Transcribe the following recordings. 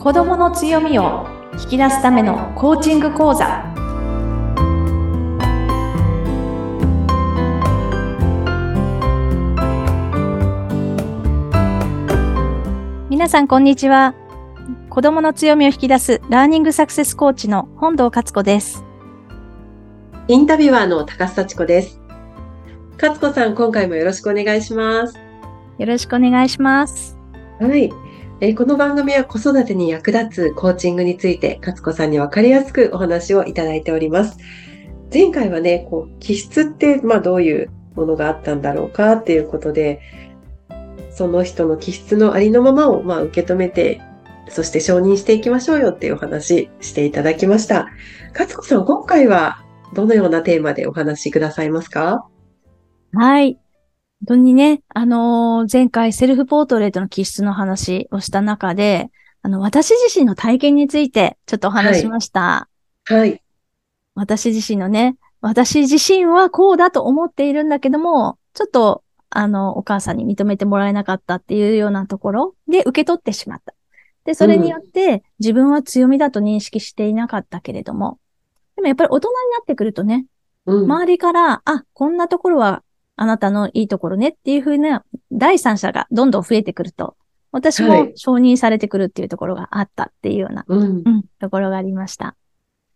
子どもの強みを引き出すためのコーチング講座。皆さんこんにちは。子どもの強みを引き出すラーニングサクセスコーチの本堂勝子です。インタビュアーの高須幸子です。勝子さん今回もよろしくお願いします。よろしくお願いします。はいえー、この番組は子育てに役立つコーチングについて、勝子さんに分かりやすくお話をいただいております。前回はね、こう気質って、まあ、どういうものがあったんだろうかっていうことで、その人の気質のありのままを、まあ、受け止めて、そして承認していきましょうよっていうお話していただきました。勝子さん、今回はどのようなテーマでお話しくださいますか？はい。本当にね、あのー、前回セルフポートレートの気質の話をした中で、あの、私自身の体験についてちょっとお話しました。はい。はい、私自身のね、私自身はこうだと思っているんだけども、ちょっと、あの、お母さんに認めてもらえなかったっていうようなところで受け取ってしまった。で、それによって、自分は強みだと認識していなかったけれども、でもやっぱり大人になってくるとね、うん、周りから、あ、こんなところはあなたのいいところねっていうふうな第三者がどんどん増えてくると、私も承認されてくるっていうところがあったっていうような、はい、うん、ところがありました。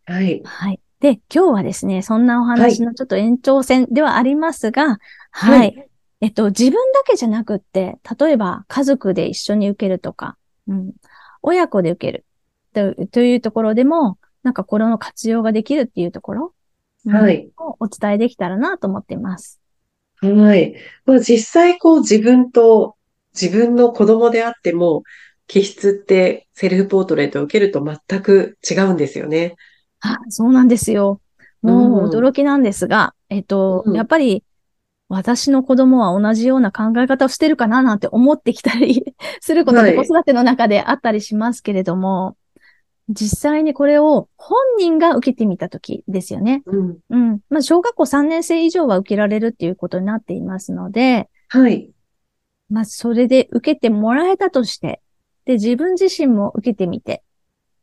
はい。はい。で、今日はですね、そんなお話のちょっと延長線ではありますが、はい。はい、えっと、自分だけじゃなくって、例えば家族で一緒に受けるとか、うん、親子で受けるとというところでも、なんかこれの活用ができるっていうところ、はい、をお伝えできたらなと思っています。はい。まあ、実際こう自分と自分の子供であっても、気質ってセルフポートレートを受けると全く違うんですよね。あ、そうなんですよ。もう驚きなんですが、うん、えっと、うん、やっぱり私の子供は同じような考え方をしてるかななんて思ってきたり することって子育ての中であったりしますけれども、実際にこれを本人が受けてみたときですよね。うん。うん。まあ、小学校3年生以上は受けられるっていうことになっていますので、はい。まあ、それで受けてもらえたとして、で、自分自身も受けてみて、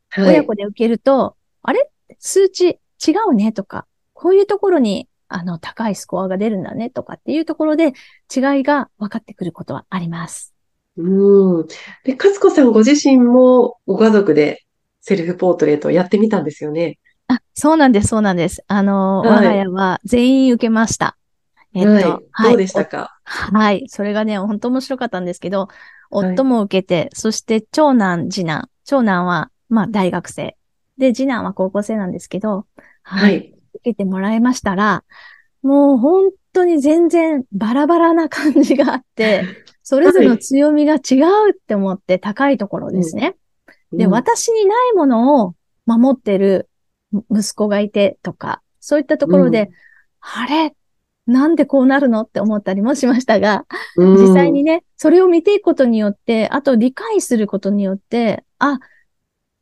はい、親子で受けると、あれ？数値違うねとか、こういうところに、あの、高いスコアが出るんだねとかっていうところで違いが分かってくることはあります。うん。で、かつこさんご自身もご家族でセルフポートレートをやってみたんですよね。あ、そうなんです、そうなんです。あの、はい、我が家は全員受けました。えっと、はい、はい、どうでしたか？はい。それがね、本当面白かったんですけど、夫も受けて、はい、そして長男、次男。長男は、まあ、大学生。で、次男は高校生なんですけど、はい。はい、受けてもらいましたら、もう本当に全然バラバラな感じがあって、それぞれの強みが違うって思って高いところですね。で、私にないものを守ってる息子がいてとか、そういったところで、うん、あれ？なんでこうなるのって思ったりもしましたが、うん、実際にね、それを見ていくことによって、あと理解することによって、あ、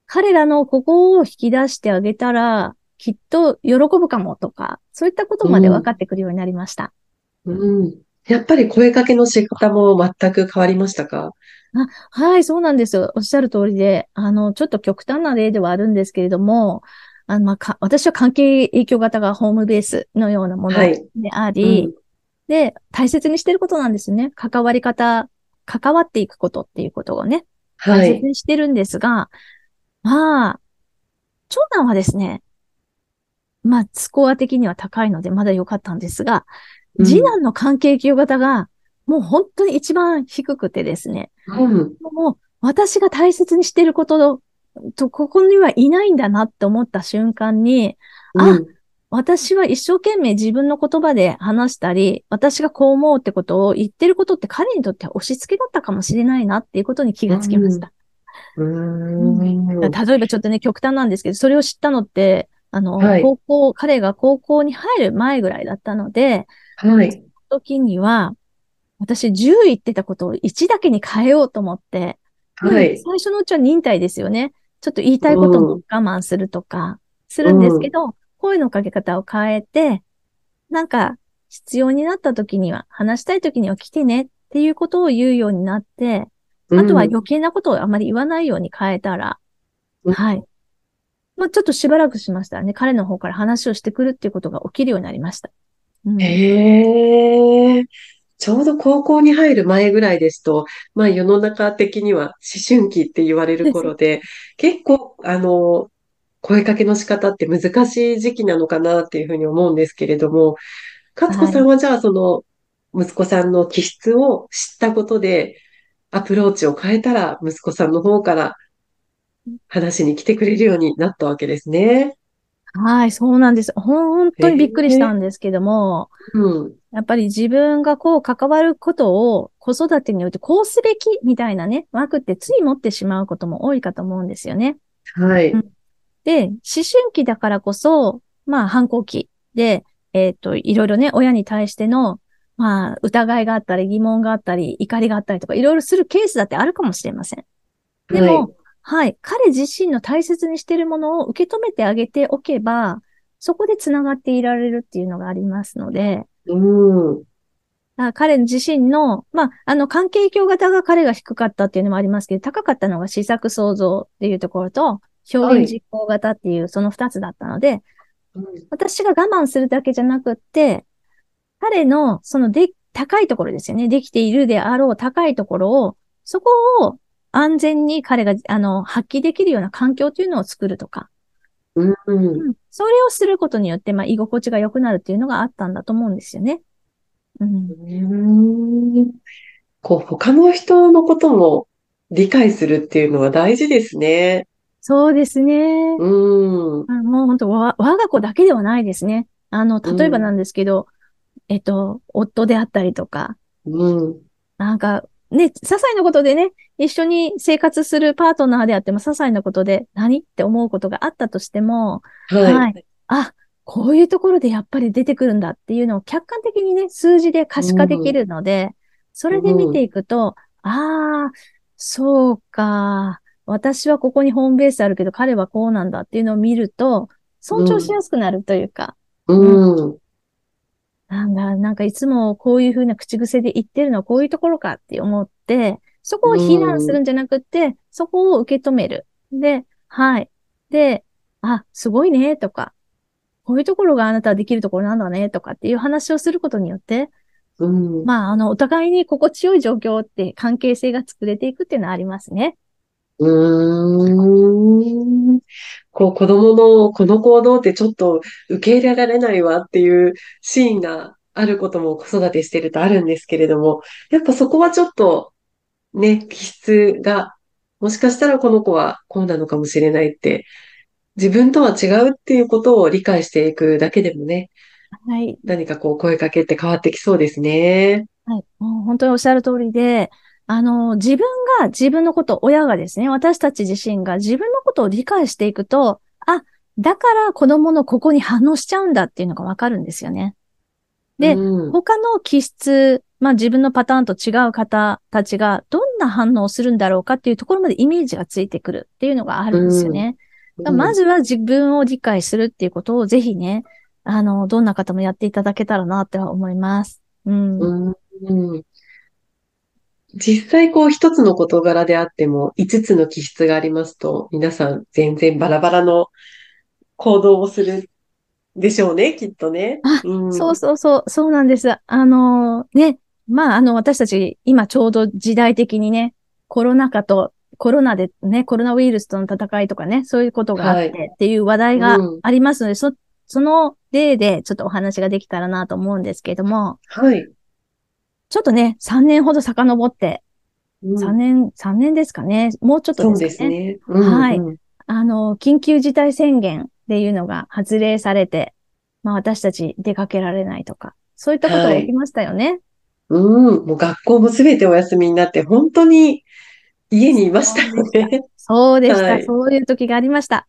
彼らのここを引き出してあげたら、きっと喜ぶかもとか、そういったことまで分かってくるようになりました。うん、うん、やっぱり声かけの仕方も全く変わりましたか？あはい、そうなんですよ。おっしゃる通りで、あの、ちょっと極端な例ではあるんですけれども、あの、まあ、か、私は関係影響型がホームベースのようなものであり、はいうん、で、大切にしてることなんですね。関わり方、関わっていくことっていうことをね、大切にしてるんですが、はい、まあ、長男はですね、まあ、スコア的には高いのでまだ良かったんですが、次男の関係影響型がもう本当に一番低くてですね。うん、もう私が大切にしていることと、ここにはいないんだなって思った瞬間に、うん、あ、私は一生懸命自分の言葉で話したり、私がこう思うってことを言ってることって彼にとっては押し付けだったかもしれないなっていうことに気がつきました。うん、例えばちょっとね、極端なんですけど、それを知ったのって、あの、はい、高校、彼が高校に入る前ぐらいだったので、はい。その時には、私10言ってたことを1だけに変えようと思って、はい。最初のうちは忍耐ですよね。ちょっと言いたいことも我慢するとか、するんですけど、うん、声のかけ方を変えて、なんか、必要になった時には、話したい時には来てねっていうことを言うようになって、あとは余計なことをあまり言わないように変えたら、はい。まあ、ちょっとしばらくしましたらね、彼の方から話をしてくるっていうことが起きるようになりました。うん、へえ。ちょうど高校に入る前ぐらいですと、まあ世の中的には思春期って言われる頃で、結構、あの、声かけの仕方って難しい時期なのかなっていうふうに思うんですけれども、勝子さんはじゃあその息子さんの気質を知ったことで、アプローチを変えたら息子さんの方から話に来てくれるようになったわけですね。はい、そうなんです。本当にびっくりしたんですけども、うん、やっぱり自分がこう関わることを子育てにおいてこうすべきみたいなね、枠ってつい持ってしまうことも多いかと思うんですよね。はい。で、思春期だからこそ、まあ反抗期で、えっ、ー、と、いろいろね、親に対しての、まあ、疑いがあったり、疑問があったり、怒りがあったりとか、いろいろするケースだってあるかもしれません。でも、はい、はい。彼自身の大切にしているものを受け止めてあげておけば、そこで繋がっていられるっていうのがありますので、うん。彼自身の、まあ、あの、関係境型が彼が低かったっていうのもありますけど、高かったのが試作創造っていうところと、表現実行型っていうその二つだったので、はい、私が我慢するだけじゃなくって、彼のそので、高いところですよね。できているであろう高いところを、そこを安全に彼が、あの、発揮できるような環境というのを作るとか。うん、うん、それをすることによって、まあ、居心地が良くなるっていうのがあったんだと思うんですよね。うん。うんこう、他の人のことも理解するっていうのは大事ですね。そうですね。うん。もう本当我が子だけではないですね。あの、例えばなんですけど、うん、えっと、夫であったりとか、うん。なんか、ね、些細なことでね、一緒に生活するパートナーであっても、些細なことで何って思うことがあったとしても、はい、はい。あ、こういうところでやっぱり出てくるんだっていうのを客観的にね、数字で可視化できるので、うん、それで見ていくと、うん、ああ、そうか。私はここにホームベースあるけど、彼はこうなんだっていうのを見ると、尊重しやすくなるというか。うん。うん、なんだ、なんかいつもこういうふうな口癖で言ってるのはこういうところかって思って、そこを非難するんじゃなくて、そこを受け止める。で、はい。で、あ、すごいね、とか、こういうところがあなたはできるところなんだね、とかっていう話をすることによって、うん、まあ、あの、お互いに心地よい状況って関係性が作れていくっていうのはありますね。うーん。こう、子供のこの行動ってちょっと受け入れられないわっていうシーンがあることも子育てしてるとあるんですけれども、やっぱそこはちょっとね、気質が、もしかしたらこの子はこうなのかもしれないって、自分とは違うっていうことを理解していくだけでもね、はい。何かこう声かけって変わってきそうですね。はい。もう本当におっしゃる通りで、あの、自分が自分のこと、親がですね、私たち自身が自分のことを理解していくと、あ、だから子供のここに反応しちゃうんだっていうのがわかるんですよね。で、うん、他の気質、まあ自分のパターンと違う方たちがどんな反応をするんだろうかっていうところまでイメージがついてくるっていうのがあるんですよね。うん、まずは自分を理解するっていうことをぜひね、あの、どんな方もやっていただけたらなって思います。うん。うん実際こう一つの事柄であっても五つの気質がありますと、皆さん全然バラバラの行動をするでしょうね、きっとね。あ、うん、そうそうそう、そうなんです。あのー、ね、まあ、あの、私たち今ちょうど時代的にね、コロナ禍とコロナでね、コロナウイルスとの戦いとかね、そういうことがあってっていう話題がありますので、はいうん、そ、その例でちょっとお話ができたらなと思うんですけども、はい。ちょっとね、3年ほど遡って、うん、3年、3年ですかね。もうちょっとですかね。そうですね。うんうん、はい。あの、緊急事態宣言っていうのが発令されて、まあ私たち出かけられないとか、そういったことが起きましたよね。はい、うん。もう学校もすべてお休みになって、本当に家にいましたよね。そうでした。はい、そういう時がありました。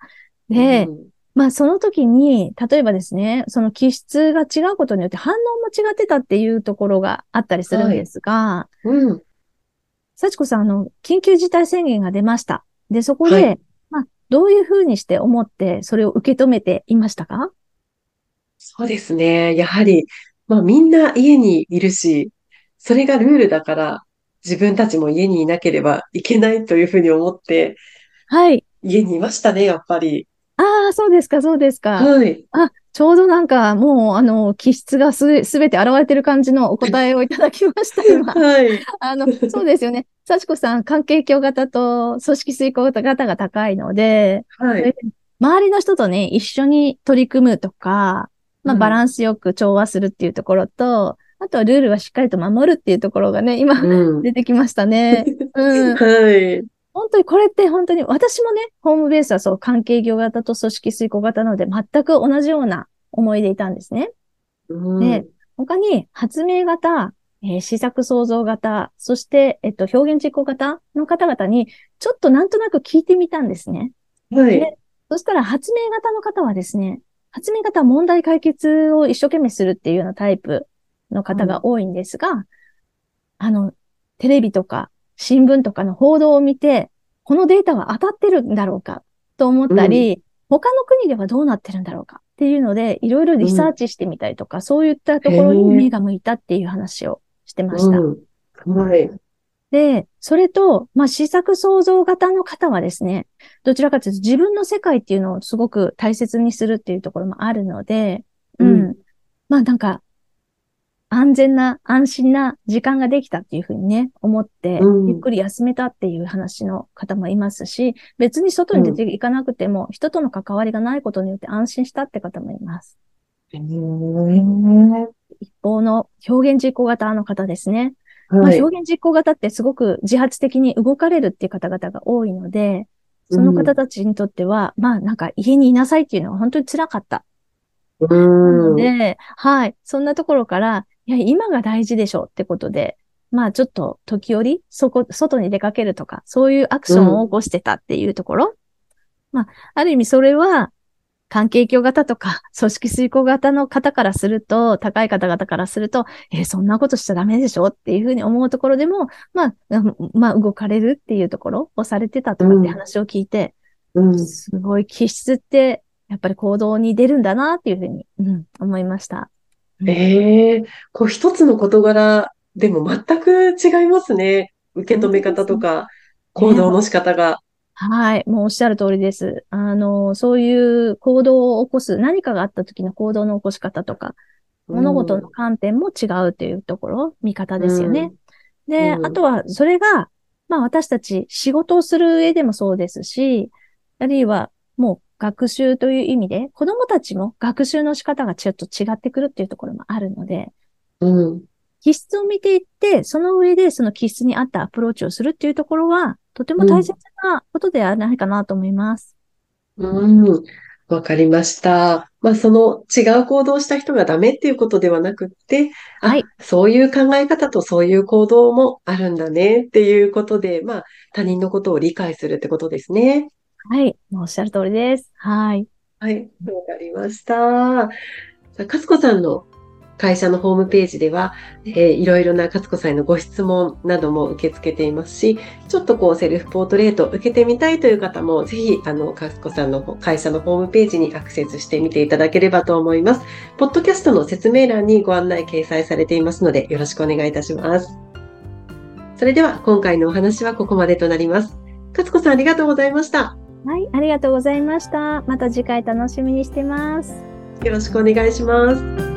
で、うんまあその時に、例えばですね、その気質が違うことによって反応も違ってたっていうところがあったりするんですが、はい、うん。幸子さん、あの、緊急事態宣言が出ました。で、そこで、はい、まあ、どういうふうにして思って、それを受け止めていましたか？そうですね。やはり、まあみんな家にいるし、それがルールだから、自分たちも家にいなければいけないというふうに思って、はい。家にいましたね、やっぱり。ああ、そうですか、そうですか。はい。あ、ちょうどなんか、もう、あの、気質がす、すべて現れてる感じのお答えをいただきました、今。はい。あの、そうですよね。幸子さん、関係強型と組織遂行型が高いので、はい。周りの人とね、一緒に取り組むとか、まあ、バランスよく調和するっていうところと、あとはルールはしっかりと守るっていうところがね、今、うん、出てきましたね。うん。はい。本当にこれって本当に私もね、ホームベースはそう関係業型と組織遂行型なので全く同じような思いでいたんですね。うん、で、他に発明型、えー、試作創造型、そして、えっと、表現実行型の方々にちょっとなんとなく聞いてみたんですね。はい。でそしたら発明型の方はですね、発明型は問題解決を一生懸命するっていうようなタイプの方が多いんですが、うん、あの、テレビとか新聞とかの報道を見て、このデータは当たってるんだろうかと思ったり、うん、他の国ではどうなってるんだろうかっていうので、いろいろリサーチしてみたりとか、うん、そういったところに目が向いたっていう話をしてました。はい。で、それと、まあ、試作創造型の方はですね、どちらかというと自分の世界っていうのをすごく大切にするっていうところもあるので、うん。うん、まあなんか、安全な、安心な時間ができたっていうふうにね、思って、ゆっくり休めたっていう話の方もいますし、別に外に出ていかなくても、人との関わりがないことによって安心したって方もいます。一方の表現実行型の方ですね。はい、まあ、表現実行型ってすごく自発的に動かれるっていう方々が多いので、その方たちにとっては、うん、まあなんか家にいなさいっていうのは本当に辛かった。なので、はい。そんなところから、いや、今が大事でしょってことで、まあちょっと時折、そこ、外に出かけるとか、そういうアクションを起こしてたっていうところ。うん、まあ、ある意味それは、関係教型とか、組織遂行型の方からすると、高い方々からすると、えー、そんなことしちゃダメでしょっていうふうに思うところでも、まあ、まあ、動かれるっていうところをされてたとかって話を聞いて、うん、すごい気質って、やっぱり行動に出るんだなっていうふうに、うん、思いました。ええー、こう一つの事柄でも全く違いますね。受け止め方とか、行動の仕方が。はい。もうおっしゃる通りです。あの、そういう行動を起こす、何かがあった時の行動の起こし方とか、物事の観点も違うというところ、見方ですよね。うん、で、うん、あとは、それが、まあ私たち仕事をする上でもそうですし、あるいはもう学習という意味で、子供たちも学習の仕方がちょっと違ってくるっていうところもあるので、うん。気質を見ていって、その上でその気質に合ったアプローチをするっていうところは、とても大切なことではないかなと思います。うん。わ、うん、かりました。まあ、その違う行動をした人がダメっていうことではなくって、はい。そういう考え方とそういう行動もあるんだねっていうことで、まあ、他人のことを理解するってことですね。はい。おっしゃる通りです。はい。はい。わかりました。さあ、かつこさんの会社のホームページでは、えー、いろいろな勝子さんへのご質問なども受け付けていますし、ちょっとこうセルフポートレート受けてみたいという方も、ぜひ、あの、勝子さんの会社のホームページにアクセスしてみていただければと思います。ポッドキャストの説明欄にご案内掲載されていますので、よろしくお願いいたします。それでは、今回のお話はここまでとなります。勝子さんありがとうございました。はい、ありがとうございました。また次回楽しみにしてます。よろしくお願いします。